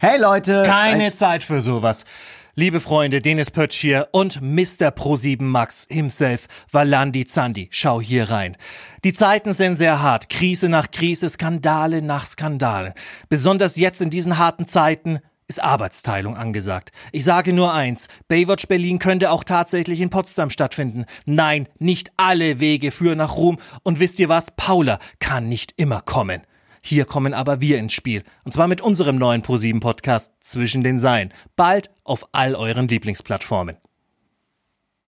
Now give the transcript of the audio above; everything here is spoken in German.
Hey Leute! Keine Zeit für sowas. Liebe Freunde, Dennis Pötsch hier und Mr. Pro7 Max himself, Valandi Zandi. Schau hier rein. Die Zeiten sind sehr hart. Krise nach Krise, Skandale nach Skandalen. Besonders jetzt in diesen harten Zeiten ist Arbeitsteilung angesagt. Ich sage nur eins, Baywatch Berlin könnte auch tatsächlich in Potsdam stattfinden. Nein, nicht alle Wege führen nach Ruhm. Und wisst ihr was? Paula kann nicht immer kommen. Hier kommen aber wir ins Spiel. Und zwar mit unserem neuen ProSieben Podcast Zwischen den Seilen. Bald auf all euren Lieblingsplattformen.